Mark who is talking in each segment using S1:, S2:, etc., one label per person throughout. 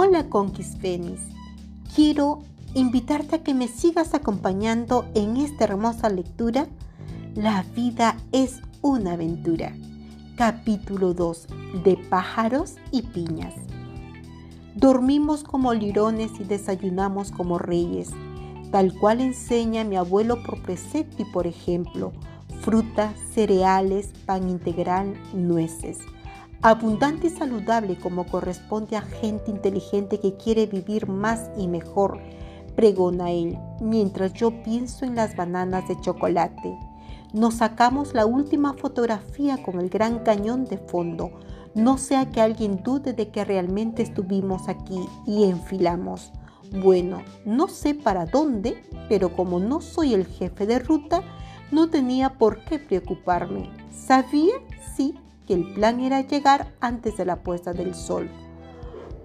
S1: Hola Conquist Fénix. Quiero invitarte a que me sigas acompañando en esta hermosa lectura. La vida es una aventura. Capítulo 2 de pájaros y piñas. Dormimos como lirones y desayunamos como reyes, tal cual enseña mi abuelo por precepto y por ejemplo, frutas, cereales, pan integral, nueces abundante y saludable como corresponde a gente inteligente que quiere vivir más y mejor, pregona él, mientras yo pienso en las bananas de chocolate. Nos sacamos la última fotografía con el gran cañón de fondo, no sea que alguien dude de que realmente estuvimos aquí y enfilamos. Bueno, no sé para dónde, pero como no soy el jefe de ruta, no tenía por qué preocuparme. Sabía, sí, que el plan era llegar antes de la puesta del sol.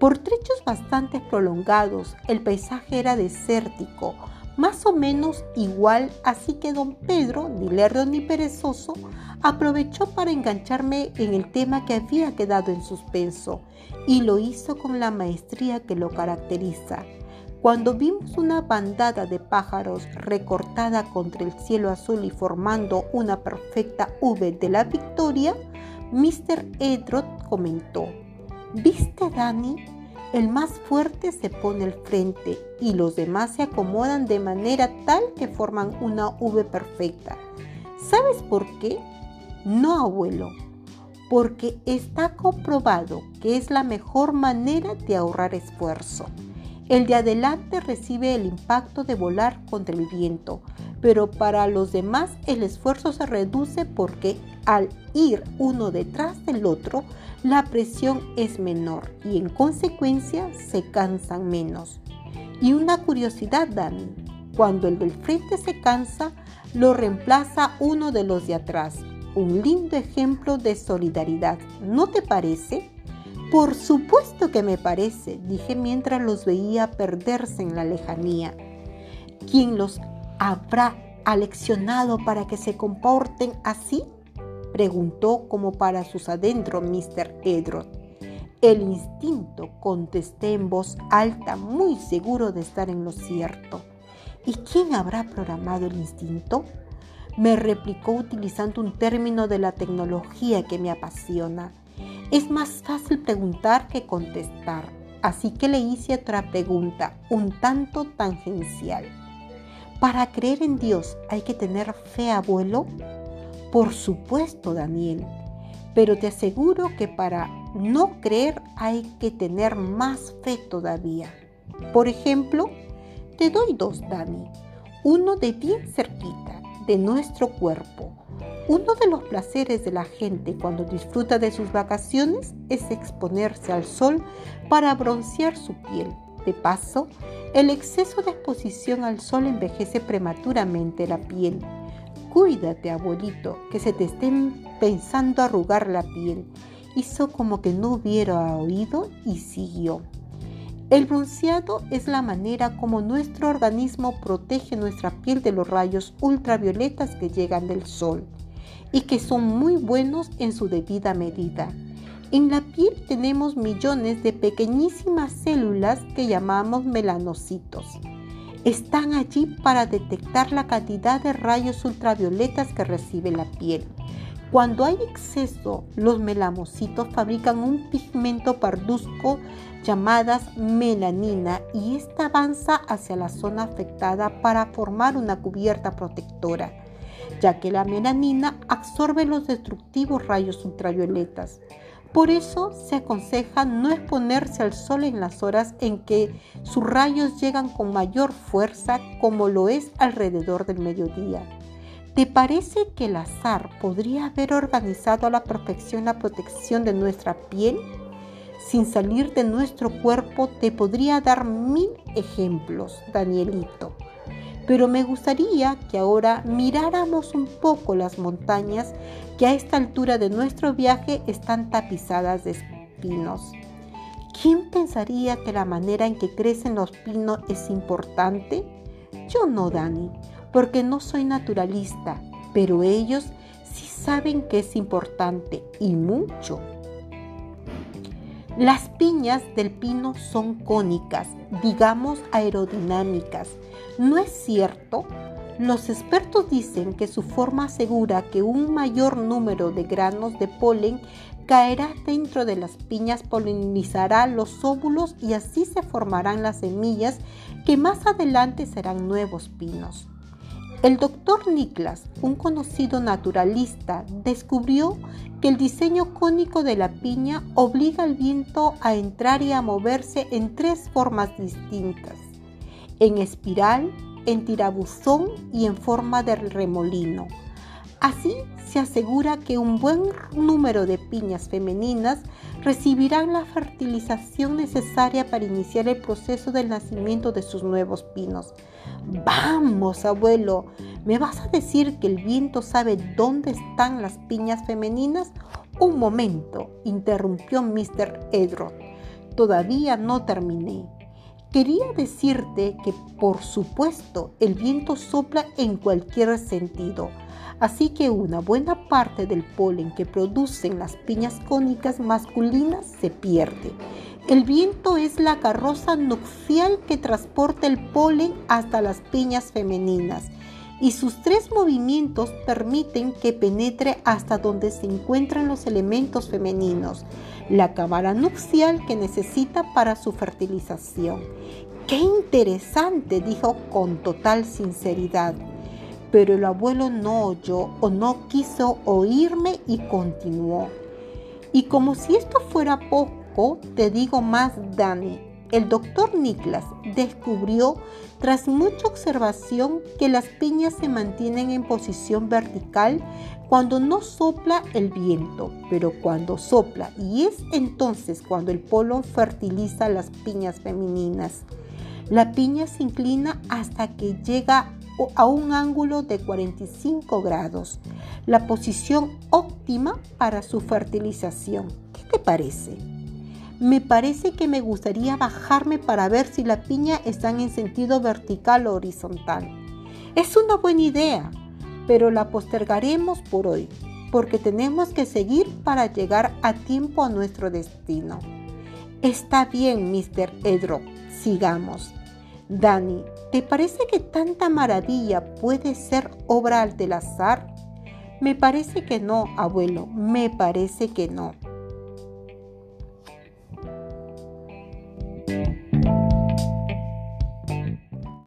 S1: Por trechos bastante prolongados, el paisaje era desértico, más o menos igual, así que don Pedro, ni lerdo ni perezoso, aprovechó para engancharme en el tema que había quedado en suspenso, y lo hizo con la maestría que lo caracteriza. Cuando vimos una bandada de pájaros recortada contra el cielo azul y formando una perfecta V de la victoria, Mr. Edrod comentó, ¿viste Danny? El más fuerte se pone al frente y los demás se acomodan de manera tal que forman una V perfecta. ¿Sabes por qué? No, abuelo, porque está comprobado que es la mejor manera de ahorrar esfuerzo. El de adelante recibe el impacto de volar contra el viento, pero para los demás el esfuerzo se reduce porque al ir uno detrás del otro, la presión es menor y en consecuencia se cansan menos. Y una curiosidad, Dani, cuando el del frente se cansa, lo reemplaza uno de los de atrás. Un lindo ejemplo de solidaridad, ¿no te parece? Por supuesto que me parece, dije mientras los veía perderse en la lejanía. ¿Quién los habrá aleccionado para que se comporten así? Preguntó como para sus adentros Mr. Edrod. El instinto, contesté en voz alta, muy seguro de estar en lo cierto. ¿Y quién habrá programado el instinto? Me replicó utilizando un término de la tecnología que me apasiona. Es más fácil preguntar que contestar, así que le hice otra pregunta, un tanto tangencial. Para creer en Dios hay que tener fe, abuelo. Por supuesto, Daniel, pero te aseguro que para no creer hay que tener más fe todavía. Por ejemplo, te doy dos, Dani. Uno de bien cerquita, de nuestro cuerpo. Uno de los placeres de la gente cuando disfruta de sus vacaciones es exponerse al sol para broncear su piel. De paso, el exceso de exposición al sol envejece prematuramente la piel. Cuídate, abuelito, que se te estén pensando arrugar la piel. Hizo como que no hubiera oído y siguió. El bronceado es la manera como nuestro organismo protege nuestra piel de los rayos ultravioletas que llegan del sol y que son muy buenos en su debida medida. En la piel tenemos millones de pequeñísimas células que llamamos melanocitos. Están allí para detectar la cantidad de rayos ultravioletas que recibe la piel. Cuando hay exceso, los melanocitos fabrican un pigmento parduzco llamadas melanina y esta avanza hacia la zona afectada para formar una cubierta protectora, ya que la melanina absorbe los destructivos rayos ultravioletas. Por eso se aconseja no exponerse al sol en las horas en que sus rayos llegan con mayor fuerza como lo es alrededor del mediodía. ¿Te parece que el azar podría haber organizado a la perfección la protección de nuestra piel? Sin salir de nuestro cuerpo te podría dar mil ejemplos, Danielito pero me gustaría que ahora miráramos un poco las montañas que a esta altura de nuestro viaje están tapizadas de espinos. ¿Quién pensaría que la manera en que crecen los pinos es importante? Yo no, Dani, porque no soy naturalista, pero ellos sí saben que es importante y mucho. Las piñas del pino son cónicas, digamos aerodinámicas. ¿No es cierto? Los expertos dicen que su forma asegura que un mayor número de granos de polen caerá dentro de las piñas, polinizará los óvulos y así se formarán las semillas que más adelante serán nuevos pinos. El doctor Niklas, un conocido naturalista, descubrió que el diseño cónico de la piña obliga al viento a entrar y a moverse en tres formas distintas, en espiral, en tirabuzón y en forma de remolino. Así se asegura que un buen número de piñas femeninas recibirán la fertilización necesaria para iniciar el proceso del nacimiento de sus nuevos pinos. Vamos, abuelo, ¿me vas a decir que el viento sabe dónde están las piñas femeninas? Un momento, interrumpió Mr. Edrod. Todavía no terminé. Quería decirte que, por supuesto, el viento sopla en cualquier sentido, así que una buena parte del polen que producen las piñas cónicas masculinas se pierde. El viento es la carroza nupcial que transporta el polen hasta las piñas femeninas y sus tres movimientos permiten que penetre hasta donde se encuentran los elementos femeninos, la cámara nupcial que necesita para su fertilización. ¡Qué interesante! dijo con total sinceridad. Pero el abuelo no oyó o no quiso oírme y continuó. Y como si esto fuera poco, te digo más, Dani, el doctor Niklas descubrió, tras mucha observación, que las piñas se mantienen en posición vertical cuando no sopla el viento, pero cuando sopla, y es entonces cuando el polen fertiliza las piñas femeninas. La piña se inclina hasta que llega a un ángulo de 45 grados, la posición óptima para su fertilización. ¿Qué te parece? me parece que me gustaría bajarme para ver si la piña está en sentido vertical o horizontal. Es una buena idea, pero la postergaremos por hoy, porque tenemos que seguir para llegar a tiempo a nuestro destino. Está bien, Mr. Edro, sigamos. Dani, ¿te parece que tanta maravilla puede ser obra del azar? Me parece que no, abuelo, me parece que no.